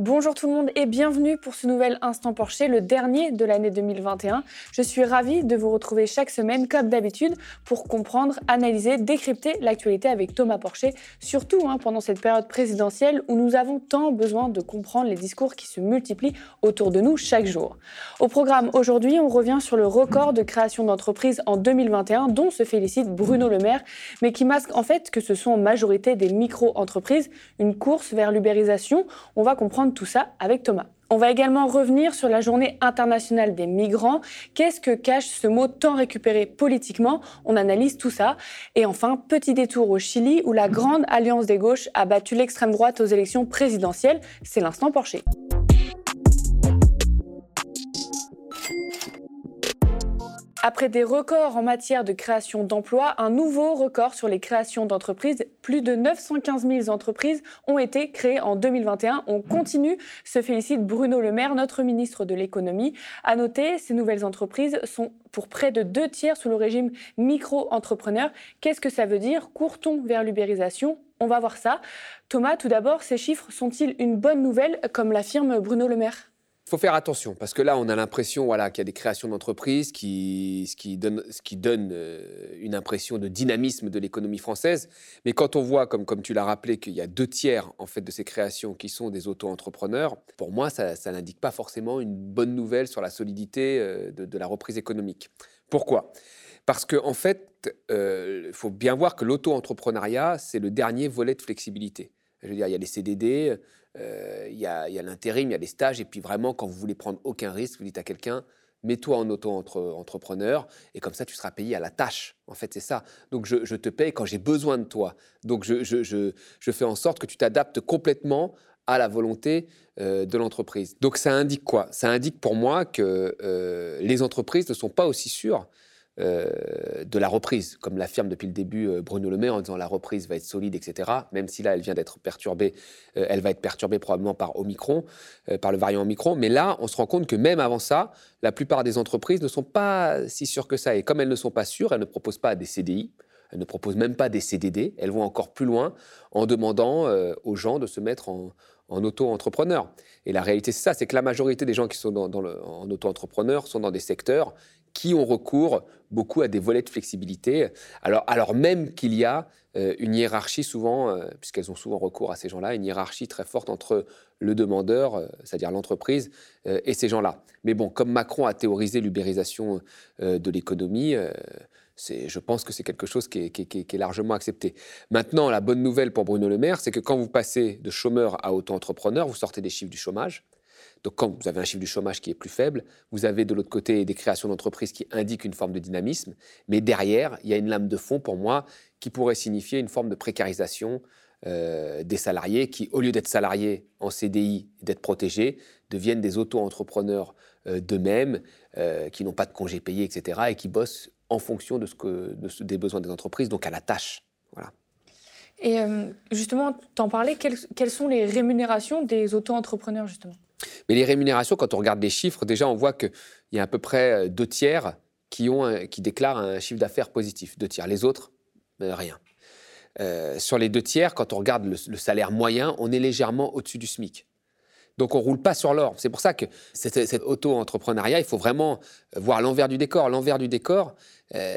Bonjour tout le monde et bienvenue pour ce nouvel Instant Porcher, le dernier de l'année 2021. Je suis ravie de vous retrouver chaque semaine, comme d'habitude, pour comprendre, analyser, décrypter l'actualité avec Thomas Porcher, surtout hein, pendant cette période présidentielle où nous avons tant besoin de comprendre les discours qui se multiplient autour de nous chaque jour. Au programme aujourd'hui, on revient sur le record de création d'entreprises en 2021 dont se félicite Bruno Le Maire, mais qui masque en fait que ce sont en majorité des micro-entreprises, une course vers l'ubérisation. On va comprendre tout ça avec Thomas. On va également revenir sur la journée internationale des migrants. Qu'est-ce que cache ce mot tant récupéré politiquement On analyse tout ça. Et enfin, petit détour au Chili où la grande alliance des gauches a battu l'extrême droite aux élections présidentielles. C'est l'instant Porcher. Après des records en matière de création d'emplois, un nouveau record sur les créations d'entreprises. Plus de 915 000 entreprises ont été créées en 2021. On continue, se félicite Bruno Le Maire, notre ministre de l'économie. À noter, ces nouvelles entreprises sont pour près de deux tiers sous le régime micro-entrepreneur. Qu'est-ce que ça veut dire? Court-on vers l'ubérisation On va voir ça. Thomas, tout d'abord, ces chiffres sont-ils une bonne nouvelle, comme l'affirme Bruno Le Maire? Il faut faire attention parce que là, on a l'impression voilà, qu'il y a des créations d'entreprises qui, ce qui donne, euh, une impression de dynamisme de l'économie française. Mais quand on voit, comme, tu l'as rappelé, qu'il y a deux tiers en fait, de ces créations qui sont des auto-entrepreneurs, pour moi, ça, n'indique pas forcément une bonne nouvelle sur la solidité euh, de, la reprise économique. Pourquoi? Parce qu'en en fait, il euh, faut bien voir que l'auto-entrepreneuriat, c'est le dernier volet de flexibilité. Je veux dire, il y a les CDD, euh, il y a, l'intérim, il y a les stages, et puis vraiment, quand vous voulez prendre aucun risque, vous dites à quelqu'un, mets-toi en auto-entrepreneur, et comme ça, tu seras payé à la tâche. En fait, c'est ça. Donc, je, te paye quand j'ai besoin de toi. Donc, je, fais en sorte que tu t'adaptes complètement à la volonté euh, de l'entreprise. Donc, ça indique quoi? Ça indique pour moi que euh, les entreprises ne sont pas aussi sûres euh, de la reprise, comme l'affirme depuis le début euh, Bruno Le Maire en disant la reprise va être solide, etc. Même si là, elle vient d'être perturbée, euh, elle va être perturbée probablement par Omicron, par le variant Omicron. Mais là, on se rend compte que même avant ça, la plupart des entreprises ne sont pas si sûres que ça. Et comme elles ne sont pas sûres, elles ne proposent pas des CDI, elles ne proposent même pas des CDD, elles vont encore plus loin en demandant aux gens de se mettre en, auto-entrepreneur. Et la réalité, c'est ça, c'est que la majorité des gens qui sont dans, en auto-entrepreneur sont dans des secteurs qui ont recours beaucoup à des volets de flexibilité, alors, alors même qu'il y a euh, une hiérarchie souvent, euh, puisqu'elles ont souvent recours à ces gens-là, une hiérarchie très forte entre le demandeur, euh, c'est-à-dire l'entreprise, et ces gens-là. Mais bon, comme Macron a théorisé l'ubérisation de l'économie, je pense que c'est quelque chose qui est, qui est, largement accepté. Maintenant, la bonne nouvelle pour Bruno Le Maire, c'est que quand vous passez de chômeur à auto-entrepreneur, vous sortez des chiffres du chômage. Donc quand vous avez un chiffre du chômage qui est plus faible, vous avez de l'autre côté des créations d'entreprises qui indiquent une forme de dynamisme, mais derrière, il y a une lame de fond pour moi qui pourrait signifier une forme de précarisation euh, des salariés qui, au lieu d'être salariés en CDI d'être protégés, deviennent des auto-entrepreneurs euh, d'eux-mêmes, euh, qui n'ont pas de congés payés, etc., et qui bossent en fonction de ce que, des besoins des entreprises, donc à la tâche. Et justement, t'en parlais, quelles, sont les rémunérations des auto-entrepreneurs, justement? Mais les rémunérations, quand on regarde les chiffres, déjà, on voit qu'il y a à peu près euh, deux tiers qui, ont qui déclarent un chiffre d'affaires positif. Deux tiers. Les autres, euh, rien. Euh, sur les deux tiers, quand on regarde le, salaire moyen, on est légèrement au-dessus du SMIC. Donc on roule pas sur l'or. C'est pour ça que cet, auto-entrepreneuriat, il faut vraiment voir l'envers du décor. L'envers du décor,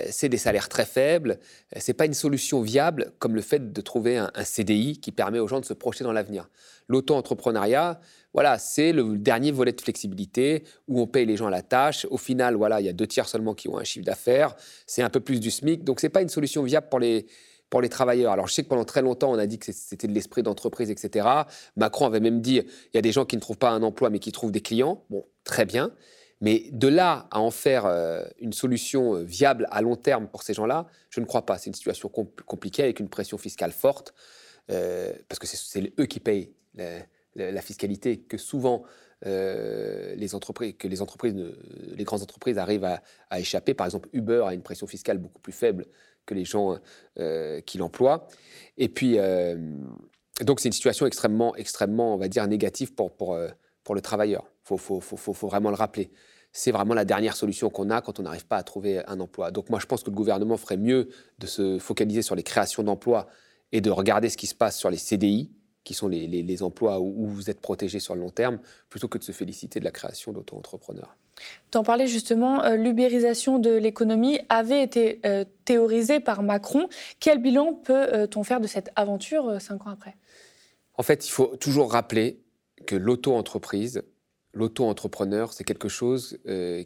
c'est des salaires très faibles. C'est pas une solution viable comme le fait de trouver un, un CDI qui permet aux gens de se projeter dans l'avenir. L'auto-entrepreneuriat, voilà, c'est le dernier volet de flexibilité où on paye les gens à la tâche. Au final, voilà, il y a deux tiers seulement qui ont un chiffre d'affaires. C'est un peu plus du SMIC. Donc, ce n'est pas une solution viable pour les, pour les travailleurs. Alors, je sais que pendant très longtemps, on a dit que c'était de l'esprit d'entreprise, etc. Macron avait même dit il y a des gens qui ne trouvent pas un emploi, mais qui trouvent des clients. Bon, très bien. Mais de là à en faire euh, une solution euh, viable à long terme pour ces gens-là, je ne crois pas. C'est une situation compliquée avec une pression fiscale forte, euh, parce que c'est eux qui payent la fiscalité que souvent les entreprises, que les grandes entreprises arrivent à, échapper. Par exemple, Uber a une pression fiscale beaucoup plus faible que les gens euh, qui l'emploient. Et puis, euh, donc, c'est une situation extrêmement, extrêmement, on va dire, négative pour, pour, pour le travailleur. Il faut, faut, faut, faut, vraiment le rappeler. C'est vraiment la dernière solution qu'on a quand on n'arrive pas à trouver un emploi. Donc, moi, je pense que le gouvernement ferait mieux de se focaliser sur les créations d'emplois et de regarder ce qui se passe sur les CDI qui sont les, emplois où, vous êtes protégé sur le long terme, plutôt que de se féliciter de la création d'auto-entrepreneurs. Tu en parlais justement, euh, l'ubérisation de l'économie avait été euh, théorisée par Macron. Quel bilan peut-on faire de cette aventure euh, cinq ans après? En fait, il faut toujours rappeler que l'auto-entreprise, l'auto-entrepreneur, c'est quelque chose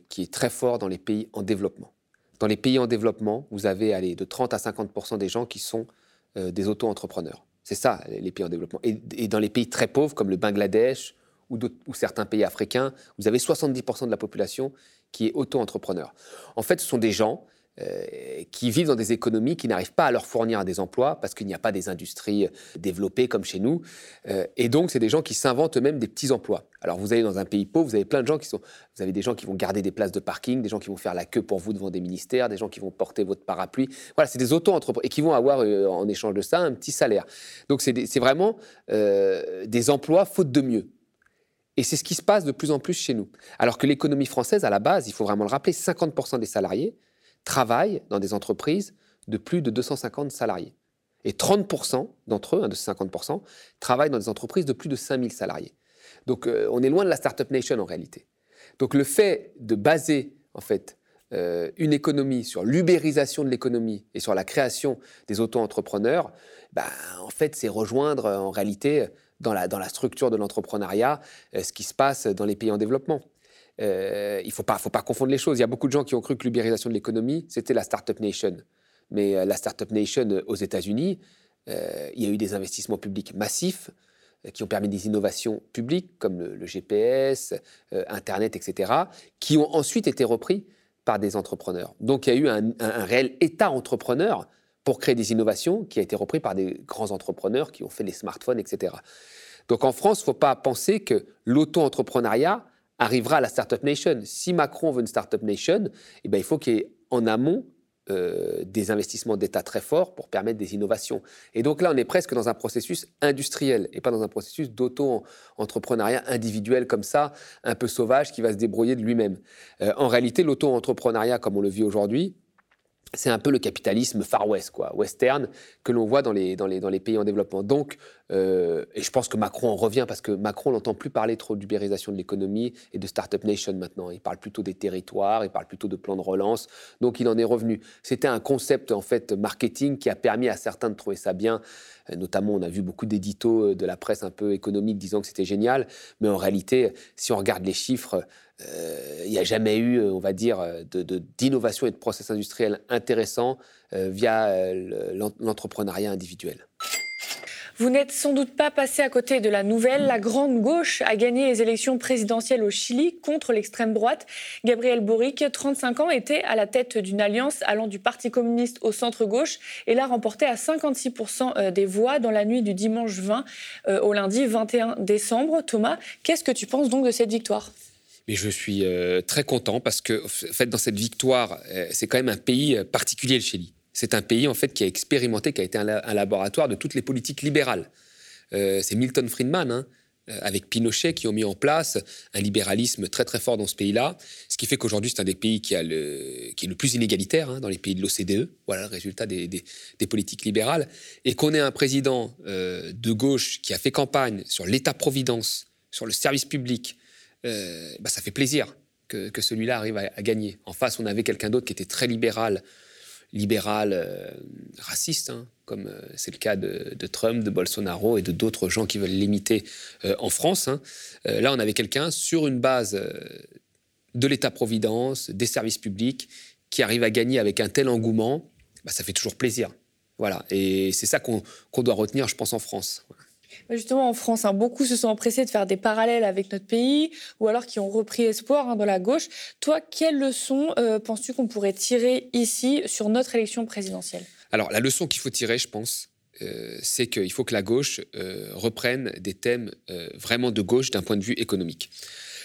qui est très fort dans les pays en développement. Dans les pays en développement, vous avez allez, de 30 à 50 des gens qui sont des auto-entrepreneurs. C'est ça, les pays en développement. Et, dans les pays très pauvres, comme le Bangladesh ou, certains pays africains, vous avez 70% de la population qui est auto-entrepreneur. En fait, ce sont des gens euh, qui vivent dans des économies qui n'arrivent pas à leur fournir des emplois parce qu'il n'y a pas des industries euh, développées comme chez nous. Euh, et donc, c'est des gens qui s'inventent eux-mêmes des petits emplois. Alors, vous allez dans un pays pauvre, vous avez plein de gens qui sont. Vous avez des gens qui vont garder des places de parking, des gens qui vont faire la queue pour vous devant des ministères, des gens qui vont porter votre parapluie. Voilà, c'est des auto-entrepreneurs et qui vont avoir en échange de ça un petit salaire. Donc, c'est vraiment des emplois faute de mieux. Et c'est ce qui se passe de plus en plus chez nous. Alors que l'économie française, à la base, il faut vraiment le rappeler, 50% des salariés travaillent dans des entreprises de plus de 250 salariés. Et 30% d'entre eux, hein, de ces 50%, travaillent dans des entreprises de plus de 5000 salariés. Donc euh, on est loin de la Startup Nation en réalité. Donc le fait de baser en fait euh, une économie sur l'ubérisation de l'économie et sur la création des auto-entrepreneurs, bah, en fait c'est rejoindre en réalité dans la, dans la structure de l'entrepreneuriat euh, ce qui se passe dans les pays en développement. Euh, il ne faut pas, confondre les choses. Il y a beaucoup de gens qui ont cru que l'ubérisation de l'économie, c'était la Startup Nation. Mais euh, la Startup Nation euh, aux États-Unis, il y a eu des investissements publics massifs qui ont permis des innovations publiques comme le, GPS, Internet, etc., qui ont ensuite été repris par des entrepreneurs. Donc il y a eu un, un, réel État entrepreneur pour créer des innovations qui a été repris par des grands entrepreneurs qui ont fait les smartphones, etc. Donc en France, il ne faut pas penser que l'auto-entrepreneuriat arrivera à la Startup Nation. Si Macron veut une Startup Nation, eh ben, il faut qu'il y ait en amont euh, des investissements d'État très forts pour permettre des innovations. Et donc là, on est presque dans un processus industriel et pas dans un processus d'auto-entrepreneuriat individuel comme ça, un peu sauvage, qui va se débrouiller de lui-même. Euh, en réalité, l'auto-entrepreneuriat, comme on le vit aujourd'hui, c'est un peu le capitalisme Far West, quoi, western, que l'on voit dans les, pays en développement. Donc, euh, et je pense que Macron en revient parce que Macron n'entend plus parler trop d'ubérisation de l'économie et de Startup Nation maintenant. Il parle plutôt des territoires, il parle plutôt de plan de relance. Donc, il en est revenu. C'était un concept, en fait, marketing qui a permis à certains de trouver ça bien. Euh, notamment, on a vu beaucoup d'éditos euh, de la presse un peu économique disant que c'était génial. Mais en réalité, si on regarde les chiffres, il n'y a jamais eu, on va dire, d'innovation et de process industriel intéressants euh, via euh, l'entrepreneuriat individuel. Vous n'êtes sans doute pas passé à côté de la nouvelle. La grande gauche a gagné les élections présidentielles au Chili contre l'extrême droite. Gabriel Boric, 35 ans, était à la tête d'une alliance allant du Parti communiste au centre-gauche et l'a remporté à 56% des voix dans la nuit du dimanche 20 au lundi 21 décembre. Thomas, qu'est-ce que tu penses donc de cette victoire? Mais je suis euh, très content parce que, en fait, dans cette victoire, euh, c'est quand même un pays euh, particulier, le Chili. C'est un pays, en fait, qui a expérimenté, qui a été un, laboratoire de toutes les politiques libérales. c'est Milton Friedman, hein, avec Pinochet, qui ont mis en place un libéralisme très très fort dans ce pays-là, ce qui fait qu'aujourd'hui c'est un des pays qui, est le plus inégalitaire hein, dans les pays de l'OCDE. Voilà le résultat des, des politiques libérales, et qu'on ait un président de gauche qui a fait campagne sur l'État-providence, sur le service public, euh, bah, ça fait plaisir que, celui-là arrive à, gagner. En face, on avait quelqu'un d'autre qui était très libéral, libéral, euh, raciste, hein, comme euh, c'est le cas de, Trump, de Bolsonaro et de d'autres gens qui veulent l'imiter en France. Hein. là, on avait quelqu'un sur une base de l'État-providence, des services publics, qui arrive à gagner avec un tel engouement. Bah, ça fait toujours plaisir. Voilà. Et c'est ça qu'on doit retenir, je pense, en France. Justement, en France, hein, beaucoup se sont empressés de faire des parallèles avec notre pays, ou alors qui ont repris espoir hein, dans la gauche. Toi, quelle leçon euh, penses-tu qu'on pourrait tirer ici sur notre élection présidentielle? Alors, la leçon qu'il faut tirer, je pense, euh, c'est qu'il faut que la gauche euh, reprenne des thèmes vraiment de gauche d'un point de vue économique.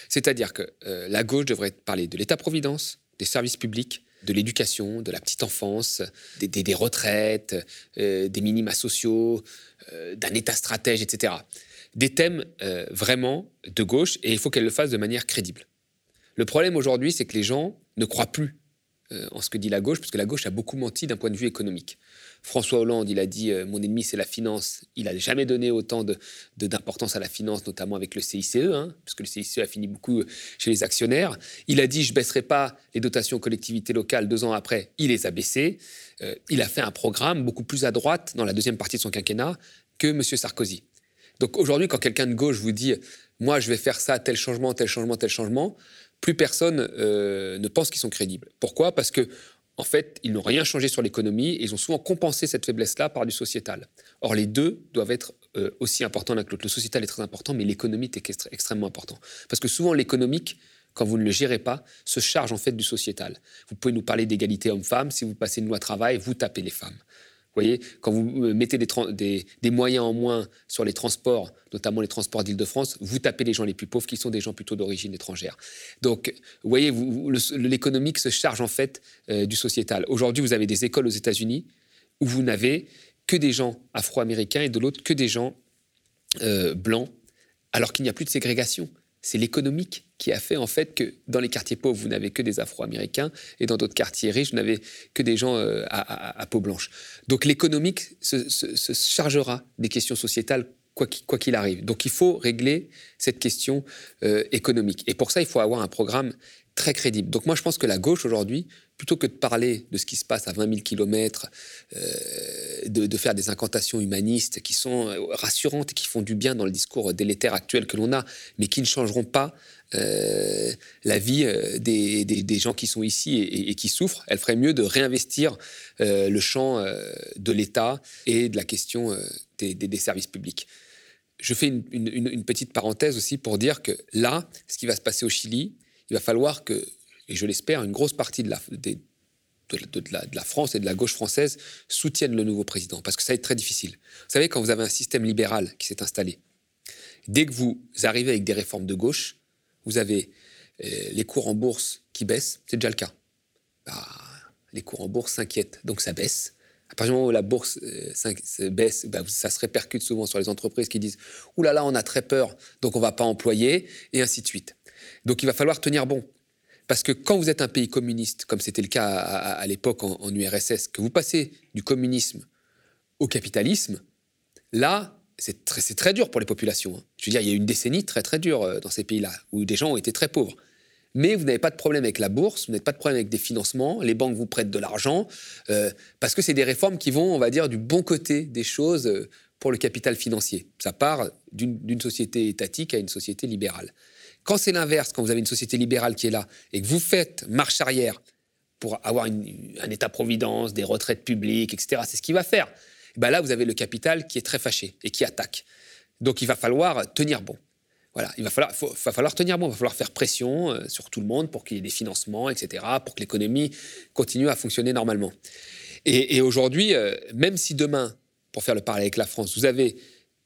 C'est-à-dire que la gauche devrait parler de l'État-providence, des services publics, de l'éducation, de la petite enfance, des, retraites, euh, des minima sociaux, euh, d'un État stratège, etc. Des thèmes euh, vraiment de gauche et il faut qu'elle le fasse de manière crédible. Le problème aujourd'hui, c'est que les gens ne croient plus en ce que dit la gauche, parce que la gauche a beaucoup menti d'un point de vue économique. François Hollande, il a dit mon ennemi c'est la finance. Il n'a jamais donné autant d'importance à la finance, notamment avec le CICE, hein, parce que le CICE a fini beaucoup chez les actionnaires. Il a dit je baisserai pas les dotations aux collectivités locales. Deux ans après, il les a baissées. il a fait un programme beaucoup plus à droite dans la deuxième partie de son quinquennat que M. Sarkozy. Donc aujourd'hui, quand quelqu'un de gauche vous dit moi je vais faire ça, tel changement, tel changement, tel changement, plus personne euh, ne pense qu'ils sont crédibles. Pourquoi? Parce que en fait, ils n'ont rien changé sur l'économie et ils ont souvent compensé cette faiblesse-là par du sociétal. Or, les deux doivent être euh, aussi importants l'un que l'autre. Le sociétal est très important, mais l'économique est extrêmement important. Parce que souvent, l'économique, quand vous ne le gérez pas, se charge en fait du sociétal. Vous pouvez nous parler d'égalité homme-femme, si vous passez une loi travail, vous tapez les femmes voyez, quand vous euh, mettez des, moyens en moins sur les transports, notamment les transports d'Île-de-France, vous tapez les gens les plus pauvres qui sont des gens plutôt d'origine étrangère. Donc, vous voyez, l'économique se charge en fait euh, du sociétal. Aujourd'hui, vous avez des écoles aux États-Unis où vous n'avez que des gens afro-américains et de l'autre que des gens euh, blancs, alors qu'il n'y a plus de ségrégation c'est l'économique qui a fait en fait que dans les quartiers pauvres, vous n'avez que des Afro-Américains et dans d'autres quartiers riches, vous n'avez que des gens euh, à, peau blanche. Donc l'économique se, chargera des questions sociétales quoi qu'il arrive. Donc il faut régler cette question euh, économique. Et pour ça, il faut avoir un programme très crédible. Donc moi, je pense que la gauche aujourd'hui, plutôt que de parler de ce qui se passe à 20 000 kilomètres, euh, de, faire des incantations humanistes qui sont euh, rassurantes et qui font du bien dans le discours délétère actuel que l'on a, mais qui ne changeront pas euh, la vie des, gens qui sont ici et, qui souffrent, elle ferait mieux de réinvestir le champ de l'État et de la question des, services publics. Je fais une petite parenthèse aussi pour dire que là, ce qui va se passer au Chili, il va falloir que, et je l'espère, une grosse partie de la, France et de la gauche française soutiennent le nouveau président, parce que ça va être très difficile. Vous savez, quand vous avez un système libéral qui s'est installé, dès que vous arrivez avec des réformes de gauche, vous avez euh, les cours en bourse qui baissent, c'est déjà le cas. Bah, les cours en bourse s'inquiètent, donc ça baisse. À partir du moment où la bourse euh, baisse, bah, ça se répercute souvent sur les entreprises qui disent Ouh là là, on a très peur, donc on ne va pas employer, et ainsi de suite. Donc il va falloir tenir bon. Parce que quand vous êtes un pays communiste, comme c'était le cas à, l'époque en, URSS, que vous passez du communisme au capitalisme, là, c'est très, dur pour les populations. Hein. Je veux dire, il y a eu une décennie très très dure euh, dans ces pays-là, où des gens ont été très pauvres. Mais vous n'avez pas de problème avec la bourse, vous n'avez pas de problème avec des financements, les banques vous prêtent de l'argent, euh, parce que c'est des réformes qui vont, on va dire, du bon côté des choses euh, pour le capital financier. Ça part d'une société étatique à une société libérale. Quand c'est l'inverse, quand vous avez une société libérale qui est là et que vous faites marche arrière pour avoir un État-providence, des retraites publiques, etc., c'est ce qu'il va faire. ben là, vous avez le capital qui est très fâché et qui attaque. Donc il va falloir tenir bon. Voilà, il va falloir, va falloir tenir bon, il va falloir faire pression euh, sur tout le monde pour qu'il y ait des financements, etc., pour que l'économie continue à fonctionner normalement. Et, aujourd'hui, euh, même si demain, pour faire le parallèle avec la France, vous avez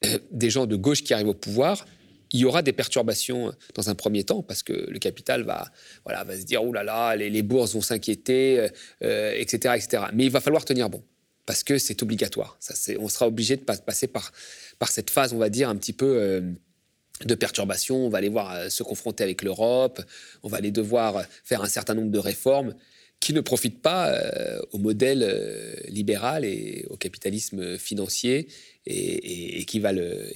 euh, des gens de gauche qui arrivent au pouvoir, il y aura des perturbations euh, dans un premier temps parce que le capital va, voilà, va se dire oh là là, les, bourses vont s'inquiéter, etc., euh, etc. Mais il va falloir tenir bon parce que c'est obligatoire. On sera obligé de passer par, cette phase, on va dire, un petit peu euh, de perturbation. On va aller voir se confronter avec l'Europe, on va aller devoir faire un certain nombre de réformes qui ne profitent pas au modèle libéral et au capitalisme financier et, qui va le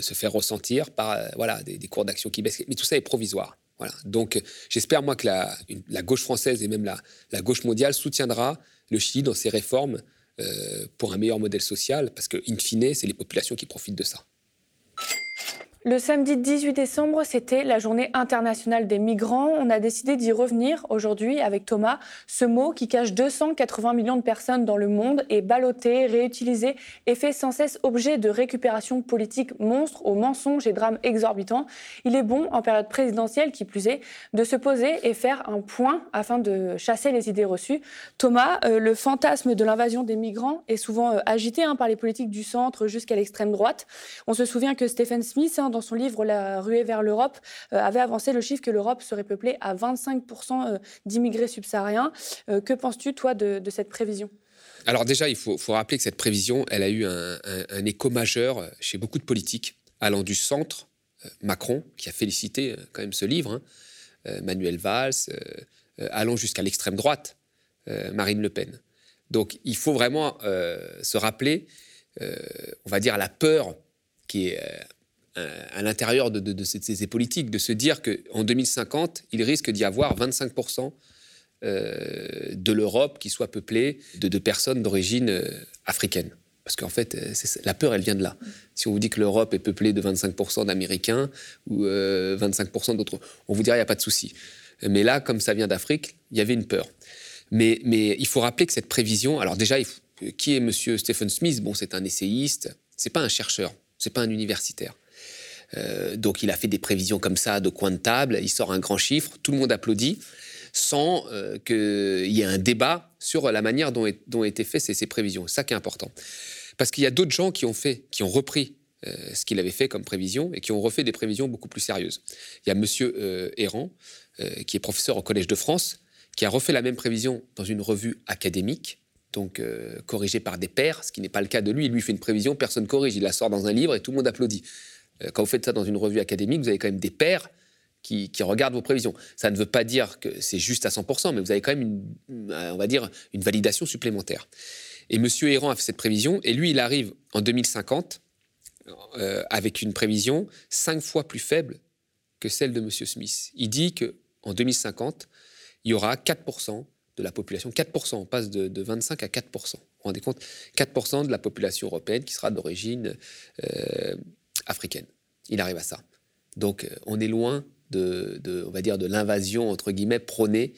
se faire ressentir par euh, voilà des, cours d'action qui baissent. Mais tout ça est provisoire voilà. Donc j'espère moi que la, gauche française et même la, la gauche mondiale soutiendra le Chili dans ses réformes euh, pour un meilleur modèle social parce que in fine c'est les populations qui profitent de ça le samedi 18 décembre, c'était la journée internationale des migrants. On a décidé d'y revenir aujourd'hui avec Thomas. Ce mot qui cache 280 millions de personnes dans le monde est ballotté, réutilisé et fait sans cesse objet de récupération politique monstre aux mensonges et drames exorbitants. Il est bon, en période présidentielle qui plus est, de se poser et faire un point afin de chasser les idées reçues. Thomas, euh, le fantasme de l'invasion des migrants est souvent euh, agité hein, par les politiques du centre jusqu'à l'extrême droite. On se souvient que Stephen Smith, hein, dans son livre La ruée vers l'Europe, euh, avait avancé le chiffre que l'Europe serait peuplée à 25% euh, d'immigrés subsahariens. Euh, que penses-tu, toi, de, cette prévision? Alors déjà, il faut, rappeler que cette prévision, elle a eu un, écho majeur chez beaucoup de politiques, allant du centre, Macron, qui a félicité quand même ce livre, hein, Manuel Valls, allant jusqu'à l'extrême droite, Marine Le Pen. Donc il faut vraiment se rappeler, on va dire, la peur qui est à l'intérieur de, ces, politiques, de se dire qu'en 2050, il risque d'y avoir 25% de l'Europe qui soit peuplée de, personnes d'origine africaine. Parce qu'en fait, euh, la peur, elle vient de là. Si on vous dit que l'Europe est peuplée de 25% d'Américains ou 25% euh, d'autres, on vous dirait il n'y a pas de souci. Mais là, comme ça vient d'Afrique, il y avait une peur. Mais, il faut rappeler que cette prévision, alors déjà, qui est Monsieur Stephen Smith? Bon, c'est un essayiste, c'est pas un chercheur, c'est pas un universitaire. Euh, donc il a fait des prévisions comme ça de coin de table, il sort un grand chiffre, tout le monde applaudit sans euh, qu'il y ait un débat sur la manière dont, ont été faites ces, prévisions. C'est ça qui est important. Parce qu'il y a d'autres gens qui ont fait, qui ont repris euh, ce qu'il avait fait comme prévision et qui ont refait des prévisions beaucoup plus sérieuses. Il y a Monsieur Errand, qui est professeur au Collège de France, qui a refait la même prévision dans une revue académique, donc corrigée par des pairs, ce qui n'est pas le cas de lui. Lui fait une prévision, personne corrige, il la sort dans un livre et tout le monde applaudit. Quand vous faites ça dans une revue académique, vous avez quand même des pairs qui, regardent vos prévisions. Ça ne veut pas dire que c'est juste à 100%, mais vous avez quand même, une, on va dire, une validation supplémentaire. Et M. Héran a fait cette prévision, et lui, il arrive en 2050 euh, avec une prévision cinq fois plus faible que celle de M. Smith. Il dit qu'en 2050, il y aura 4% de la population, 4%, on passe de, 25 à 4%. Vous vous rendez compte? 4% de la population européenne qui sera d'origine euh, africaine. Il arrive à ça. Donc euh, on est loin de, on va dire, de l'invasion, entre guillemets, prônée,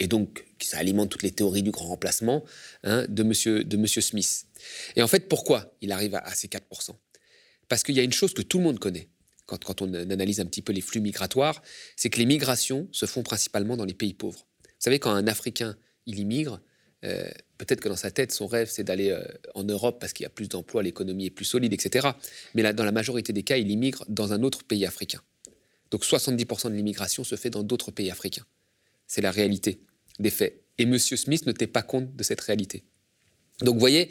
et donc ça alimente toutes les théories du grand remplacement, hein, de, monsieur, de Monsieur Smith. Et en fait, pourquoi il arrive à, ces 4% Parce qu'il y a une chose que tout le monde connaît, quand, on analyse un petit peu les flux migratoires, c'est que les migrations se font principalement dans les pays pauvres. Vous savez, quand un Africain, il immigre, euh, peut-être que dans sa tête, son rêve, c'est d'aller euh, en Europe parce qu'il y a plus d'emplois, l'économie est plus solide, etc. Mais là, dans la majorité des cas, il immigre dans un autre pays africain. Donc 70% de l'immigration se fait dans d'autres pays africains. C'est la réalité des faits. Et M. Smith ne tenait pas compte de cette réalité. Donc vous voyez,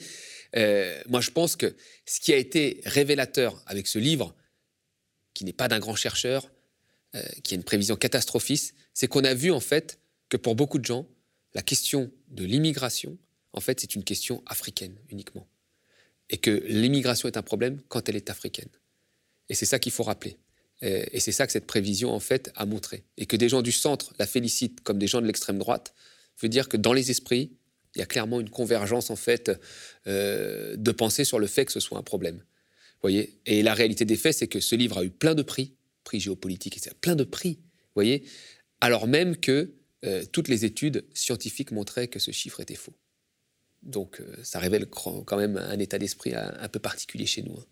euh, moi je pense que ce qui a été révélateur avec ce livre, qui n'est pas d'un grand chercheur, euh, qui a une prévision catastrophiste, c'est qu'on a vu en fait que pour beaucoup de gens, la question de l'immigration, en fait, c'est une question africaine uniquement. Et que l'immigration est un problème quand elle est africaine. Et c'est ça qu'il faut rappeler. Euh, et c'est ça que cette prévision, en fait, a montré. Et que des gens du centre la félicitent comme des gens de l'extrême droite, veut dire que dans les esprits, il y a clairement une convergence, en fait, euh, de pensée sur le fait que ce soit un problème. voyez? Et la réalité des faits, c'est que ce livre a eu plein de prix, prix géopolitique, etc., plein de prix, voyez? Alors même que euh, toutes les études scientifiques montraient que ce chiffre était faux. Donc ça révèle quand même un état d'esprit un, peu particulier chez nous. Hein.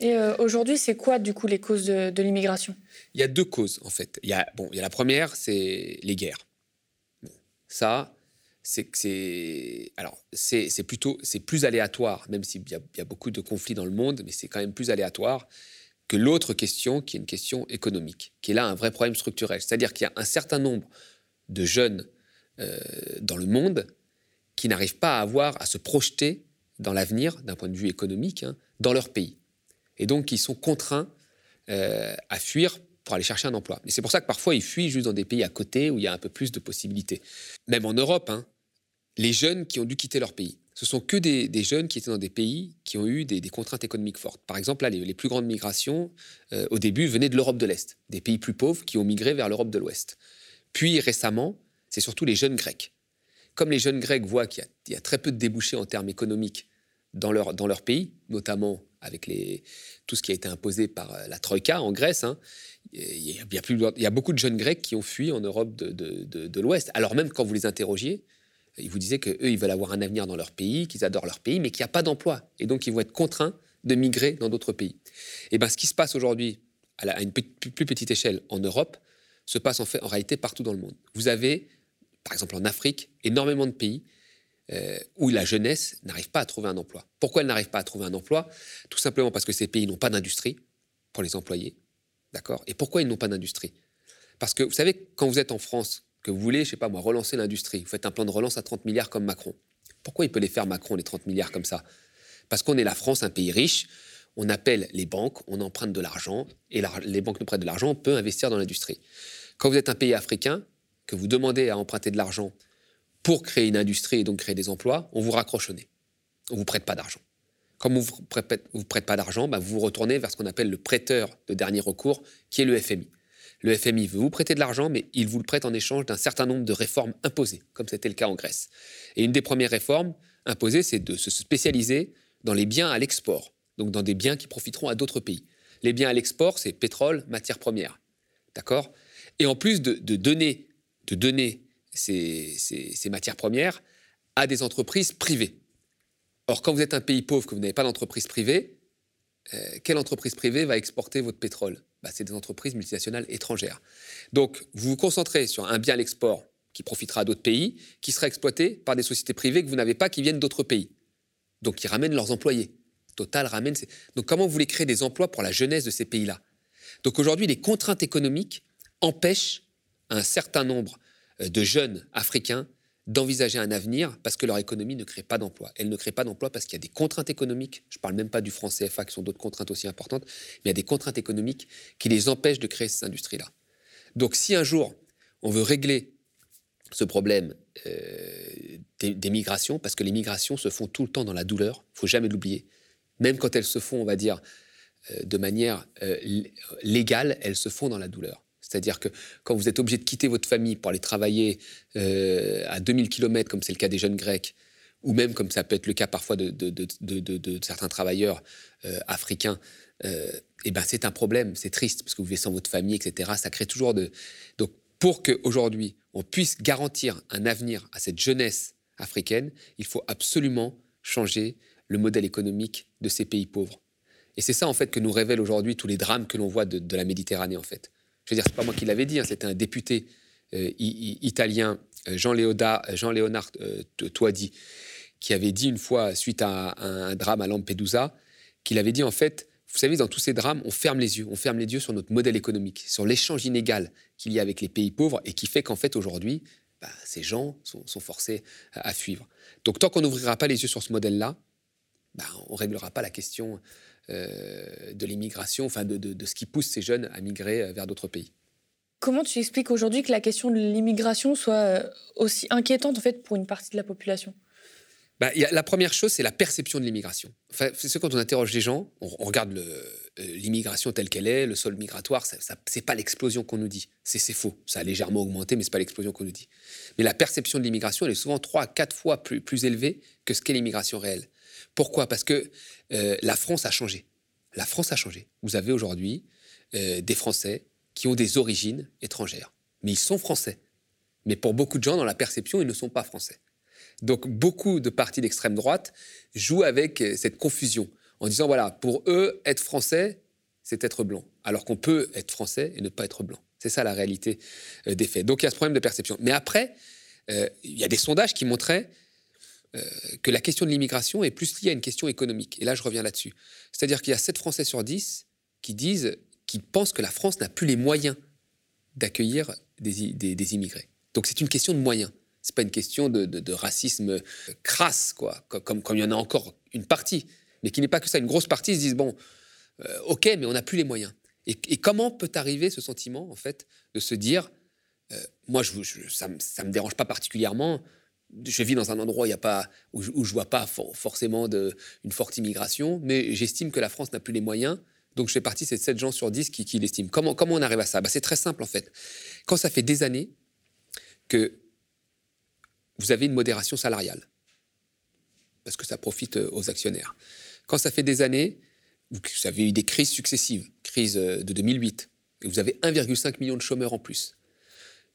Et euh, aujourd'hui, c'est quoi du coup les causes de, l'immigration? Il y a deux causes en fait. Il y a, bon, il y a la première, c'est les guerres. ça, c'est c'est alors c'est plutôt c'est plus aléatoire, même s'il y, y, a beaucoup de conflits dans le monde, mais c'est quand même plus aléatoire que l'autre question, qui est une question économique, qui est là un vrai problème structurel. C'est-à-dire qu'il y a un certain nombre de jeunes euh, dans le monde qui n'arrivent pas à avoir à se projeter dans l'avenir d'un point de vue économique hein, dans leur pays et donc ils sont contraints euh, à fuir pour aller chercher un emploi. Et c'est pour ça que parfois ils fuient juste dans des pays à côté où il y a un peu plus de possibilités. Même en Europe, hein, les jeunes qui ont dû quitter leur pays, ce sont que des, jeunes qui étaient dans des pays qui ont eu des, contraintes économiques fortes. Par exemple, là, les, plus grandes migrations, euh, au début, venaient de l'Europe de l'Est, des pays plus pauvres qui ont migré vers l'Europe de l'Ouest. Puis récemment, c'est surtout les jeunes Grecs. Comme les jeunes Grecs voient qu'il y, a très peu de débouchés en termes économiques dans leur, dans leur pays, notamment avec les, tout ce qui a été imposé par euh, la Troïka en Grèce. Hein. Il, y a, beaucoup de jeunes Grecs qui ont fui en Europe de, de, de, l'Ouest. Alors même quand vous les interrogiez, ils vous disaient qu'eux, ils veulent avoir un avenir dans leur pays, qu'ils adorent leur pays, mais qu'il n'y a pas d'emploi. Et donc, ils vont être contraints de migrer dans d'autres pays. Et bien, ce qui se passe aujourd'hui, à, une plus petite échelle en Europe, se passe en, fait, en réalité partout dans le monde. Vous avez, par exemple en Afrique, énormément de pays euh, où la jeunesse n'arrive pas à trouver un emploi. Pourquoi elle n'arrive pas à trouver un emploi? Tout simplement parce que ces pays n'ont pas d'industrie pour les employer. D'accord? Et pourquoi ils n'ont pas d'industrie? Parce que vous savez, quand vous êtes en France, que vous voulez, je sais pas moi, relancer l'industrie, vous faites un plan de relance à 30 milliards comme Macron. Pourquoi il peut les faire Macron, les 30 milliards comme ça? Parce qu'on est la France, un pays riche, on appelle les banques, on emprunte de l'argent, et les banques nous prêtent de l'argent, on peut investir dans l'industrie. Quand vous êtes un pays africain, que vous demandez à emprunter de l'argent pour créer une industrie et donc créer des emplois, on vous raccroche. On ne vous prête pas d'argent. Comme on ne vous prête pas d'argent, bah, vous vous retournez vers ce qu'on appelle le prêteur de dernier recours, qui est le FMI. Le FMI veut vous prêter de l'argent, mais il vous le prête en échange d'un certain nombre de réformes imposées, comme c'était le cas en Grèce. Et une des premières réformes imposées, c'est de se spécialiser dans les biens à l'export, donc dans des biens qui profiteront à d'autres pays. Les biens à l'export, c'est pétrole, matières premières. D'accord? Et en plus de, donner, de donner ces, matières premières à des entreprises privées. Or, quand vous êtes un pays pauvre, que vous n'avez pas d'entreprise privée, euh, quelle entreprise privée va exporter votre pétrole? Bah, C'est des entreprises multinationales étrangères. Donc, vous vous concentrez sur un bien à l'export qui profitera à d'autres pays, qui sera exploité par des sociétés privées que vous n'avez pas, qui viennent d'autres pays. Donc, qui ramènent leurs employés. Total ramène. Donc, comment vous voulez créer des emplois pour la jeunesse de ces pays-là? Donc, aujourd'hui, les contraintes économiques empêchent un certain nombre euh, de jeunes africains d'envisager un avenir parce que leur économie ne crée pas d'emploi. Elle ne crée pas d'emploi parce qu'il y a des contraintes économiques, je ne parle même pas du franc CFA qui sont d'autres contraintes aussi importantes, mais il y a des contraintes économiques qui les empêchent de créer ces industries-là. Donc si un jour on veut régler ce problème euh, des, migrations, parce que les migrations se font tout le temps dans la douleur, il faut jamais l'oublier, même quand elles se font, on va dire, euh, de manière légale, elles se font dans la douleur. C'est-à-dire que quand vous êtes obligé de quitter votre famille pour aller travailler euh, à 2000 km, comme c'est le cas des jeunes Grecs, ou même comme ça peut être le cas parfois de, certains travailleurs euh, africains, euh, eh ben c'est un problème, c'est triste, parce que vous vivez sans votre famille, etc. Ça crée toujours de... Donc pour qu'aujourd'hui, on puisse garantir un avenir à cette jeunesse africaine, il faut absolument changer le modèle économique de ces pays pauvres. Et c'est ça, en fait, que nous révèlent aujourd'hui tous les drames que l'on voit de, la Méditerranée, en fait. Je veux dire, c'est pas moi qui l'avais dit, hein, c'était un député euh, italien, euh, euh, Jean Léonard Toadi, qui avait dit une fois, suite à un, drame à Lampedusa, qu'il avait dit en fait, vous savez, dans tous ces drames, on ferme les yeux, on ferme les yeux sur notre modèle économique, sur l'échange inégal qu'il y a avec les pays pauvres et qui fait qu'en fait aujourd'hui, bah, ces gens sont, forcés à, suivre. Donc tant qu'on n'ouvrira pas les yeux sur ce modèle-là, bah, on ne réglera pas la question euh, de l'immigration, enfin de, ce qui pousse ces jeunes à migrer euh, vers d'autres pays. Comment tu expliques aujourd'hui que la question de l'immigration soit euh, aussi inquiétante en fait pour une partie de la population? Bah, la première chose, c'est la perception de l'immigration. Enfin, c'est ce quand on interroge les gens, on, regarde l'immigration telle qu'elle est, le sol migratoire, ce n'est pas l'explosion qu'on nous dit. C'est faux. Ça a légèrement augmenté, mais ce n'est pas l'explosion qu'on nous dit. Mais la perception de l'immigration, elle est souvent trois à quatre fois plus, plus élevée que ce qu'est l'immigration réelle. Pourquoi? Parce que euh, la France a changé. La France a changé. Vous avez aujourd'hui euh, des Français qui ont des origines étrangères. Mais ils sont français. Mais pour beaucoup de gens, dans la perception, ils ne sont pas français. Donc beaucoup de partis d'extrême droite jouent avec euh, cette confusion en disant, voilà, pour eux, être français, c'est être blanc. Alors qu'on peut être français et ne pas être blanc. C'est ça la réalité des faits. Donc il y a ce problème de perception. Mais après, il y a des sondages qui montraient euh, que la question de l'immigration est plus liée à une question économique. Et là, je reviens là-dessus. C'est-à-dire qu'il y a 7 Français sur 10 qui disent, qui pensent que la France n'a plus les moyens d'accueillir des, immigrés. Donc c'est une question de moyens. C'est pas une question de, racisme crasse, quoi, comme, il y en a encore une partie, mais qui n'est pas que ça. Une grosse partie se disent bon, euh, ok, mais on n'a plus les moyens. Et, comment peut arriver ce sentiment, en fait, de se dire, euh, moi, je, ça ne me dérange pas particulièrement je vis dans un endroit où, je ne vois pas forcément une forte immigration, mais j'estime que la France n'a plus les moyens. Donc je fais partie de ces 7 gens sur 10 qui, l'estiment. Comment, on arrive à ça? Bah, C'est très simple en fait. Quand ça fait des années que vous avez une modération salariale, parce que ça profite euh, aux actionnaires. Quand ça fait des années vous avez eu des crises successives, crise euh, de 2008, et vous avez 1,5 million de chômeurs en plus.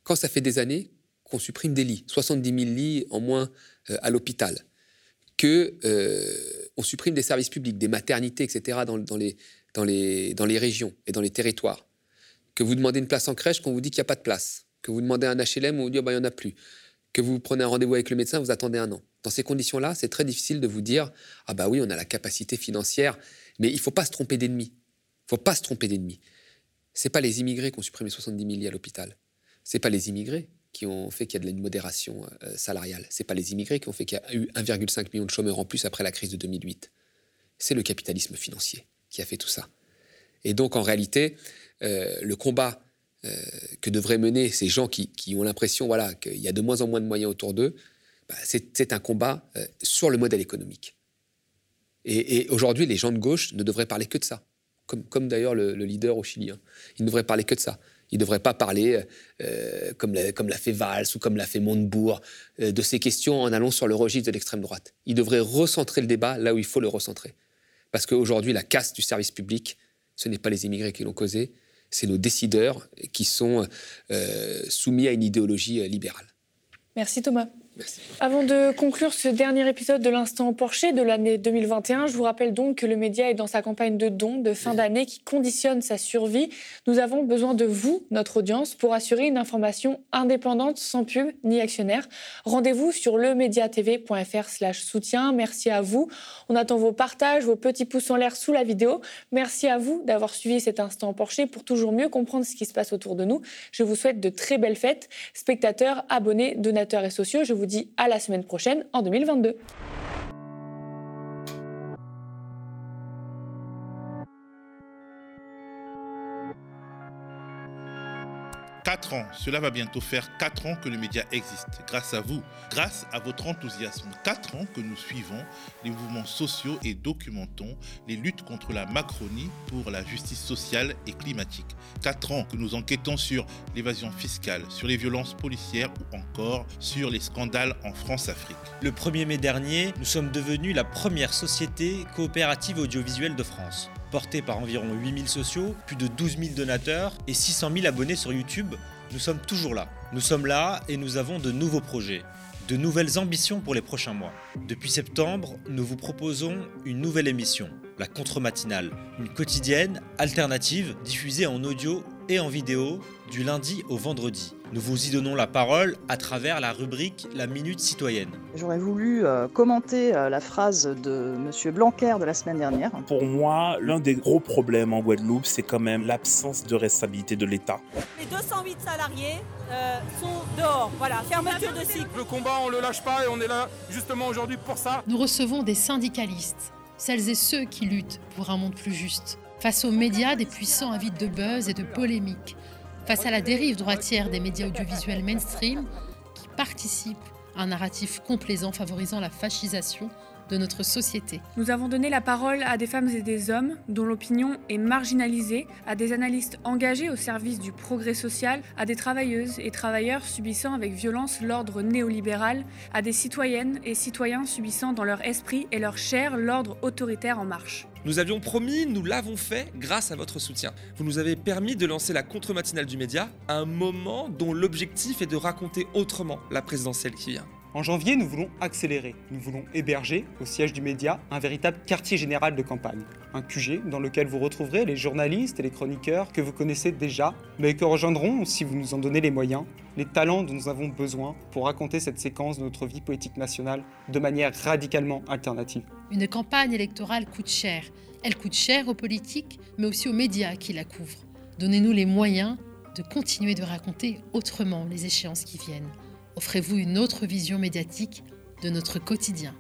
Quand ça fait des années qu'on supprime des lits, 70 000 lits en moins euh, à l'hôpital, que euh, supprime des services publics, des maternités, etc. Dans, les, dans, les, régions et dans les territoires, que vous demandez une place en crèche, qu'on vous dit qu'il n'y a pas de place, que vous demandez un HLM, on vous dit oh, n'y en a plus, que vous prenez un rendez-vous avec le médecin, vous attendez un an. Dans ces conditions-là, c'est très difficile de vous dire ah bah oui, on a la capacité financière, mais il ne faut pas se tromper d'ennemis. Il ne faut pas se tromper d'ennemis. C'est pas les immigrés qui ont supprimé 70 000 lits à l'hôpital. C'est pas les immigrés qui ont fait qu'il y a de une modération euh, salariale. Ce n'est pas les immigrés qui ont fait qu'il y a eu 1,5 million de chômeurs en plus après la crise de 2008. C'est le capitalisme financier qui a fait tout ça. Et donc, en réalité, euh, le combat que devraient mener ces gens qui, ont l'impression voilà, qu'il y a de moins en moins de moyens autour d'eux, bah, c'est un combat sur le modèle économique. Et, aujourd'hui, les gens de gauche ne devraient parler que de ça, comme, comme d'ailleurs le, leader au Chili. Hein. Ils ne devraient parler que de ça. Ils ne devraient pas parler, euh, comme l'a fait Valls ou comme l'a fait Montebourg, euh, de ces questions en allant sur le registre de l'extrême droite. Ils devraient recentrer le débat là où il faut le recentrer. Parce qu'aujourd'hui, la casse du service public, ce n'est pas les immigrés qui l'ont causé, c'est nos décideurs qui sont euh, soumis à une idéologie libérale. Merci Thomas. Avant de conclure ce dernier épisode de l'Instant Porcher de l'année 2021, je vous rappelle donc que le média est dans sa campagne de dons de fin d'année qui conditionne sa survie. Nous avons besoin de vous, notre audience, pour assurer une information indépendante, sans pub ni actionnaire. Rendez-vous sur lemediatv.fr slash soutien. Merci à vous. On attend vos partages, vos petits pouces en l'air sous la vidéo. Merci à vous d'avoir suivi cet Instant Porcher pour toujours mieux comprendre ce qui se passe autour de nous. Je vous souhaite de très belles fêtes. Spectateurs, abonnés, donateurs et sociaux, je vous à la semaine prochaine en 2022. 4 ans, cela va bientôt faire 4 ans que le média existe, grâce à vous, grâce à votre enthousiasme. 4 ans que nous suivons les mouvements sociaux et documentons les luttes contre la Macronie pour la justice sociale et climatique. 4 ans que nous enquêtons sur l'évasion fiscale, sur les violences policières ou encore sur les scandales en France-Afrique. Le 1er mai dernier, nous sommes devenus la première société coopérative audiovisuelle de France porté par environ 8000 sociaux, plus de 12 000 donateurs et 600 000 abonnés sur YouTube, nous sommes toujours là. Nous sommes là et nous avons de nouveaux projets, de nouvelles ambitions pour les prochains mois. Depuis septembre, nous vous proposons une nouvelle émission, la contre-matinale, une quotidienne alternative diffusée en audio et en vidéo du lundi au vendredi. Nous vous y donnons la parole à travers la rubrique La Minute Citoyenne. J'aurais voulu euh, commenter euh, la phrase de M. Blanquer de la semaine dernière. Pour moi, l'un des gros problèmes en Guadeloupe, c'est quand même l'absence de responsabilité de l'État. Les 208 salariés euh, sont dehors. Voilà, fermeture de cycle. Le combat, on ne le lâche pas et on est là justement aujourd'hui pour ça. Nous recevons des syndicalistes, celles et ceux qui luttent pour un monde plus juste. Face aux médias, des puissants avides de buzz et de polémiques. Face à la dérive droitière des médias audiovisuels mainstream qui participent à un narratif complaisant favorisant la fascisation de notre société. Nous avons donné la parole à des femmes et des hommes dont l'opinion est marginalisée, à des analystes engagés au service du progrès social, à des travailleuses et travailleurs subissant avec violence l'ordre néolibéral, à des citoyennes et citoyens subissant dans leur esprit et leur chair l'ordre autoritaire en marche. Nous avions promis, nous l'avons fait grâce à votre soutien. Vous nous avez permis de lancer la contre-matinale du média à un moment dont l'objectif est de raconter autrement la présidentielle qui vient. En janvier, nous voulons accélérer. Nous voulons héberger, au siège du média, un véritable quartier général de campagne. Un QG dans lequel vous retrouverez les journalistes et les chroniqueurs que vous connaissez déjà, mais que rejoindront, si vous nous en donnez les moyens, les talents dont nous avons besoin pour raconter cette séquence de notre vie politique nationale de manière radicalement alternative. Une campagne électorale coûte cher. Elle coûte cher aux politiques, mais aussi aux médias qui la couvrent. Donnez-nous les moyens de continuer de raconter autrement les échéances qui viennent. Offrez-vous une autre vision médiatique de notre quotidien.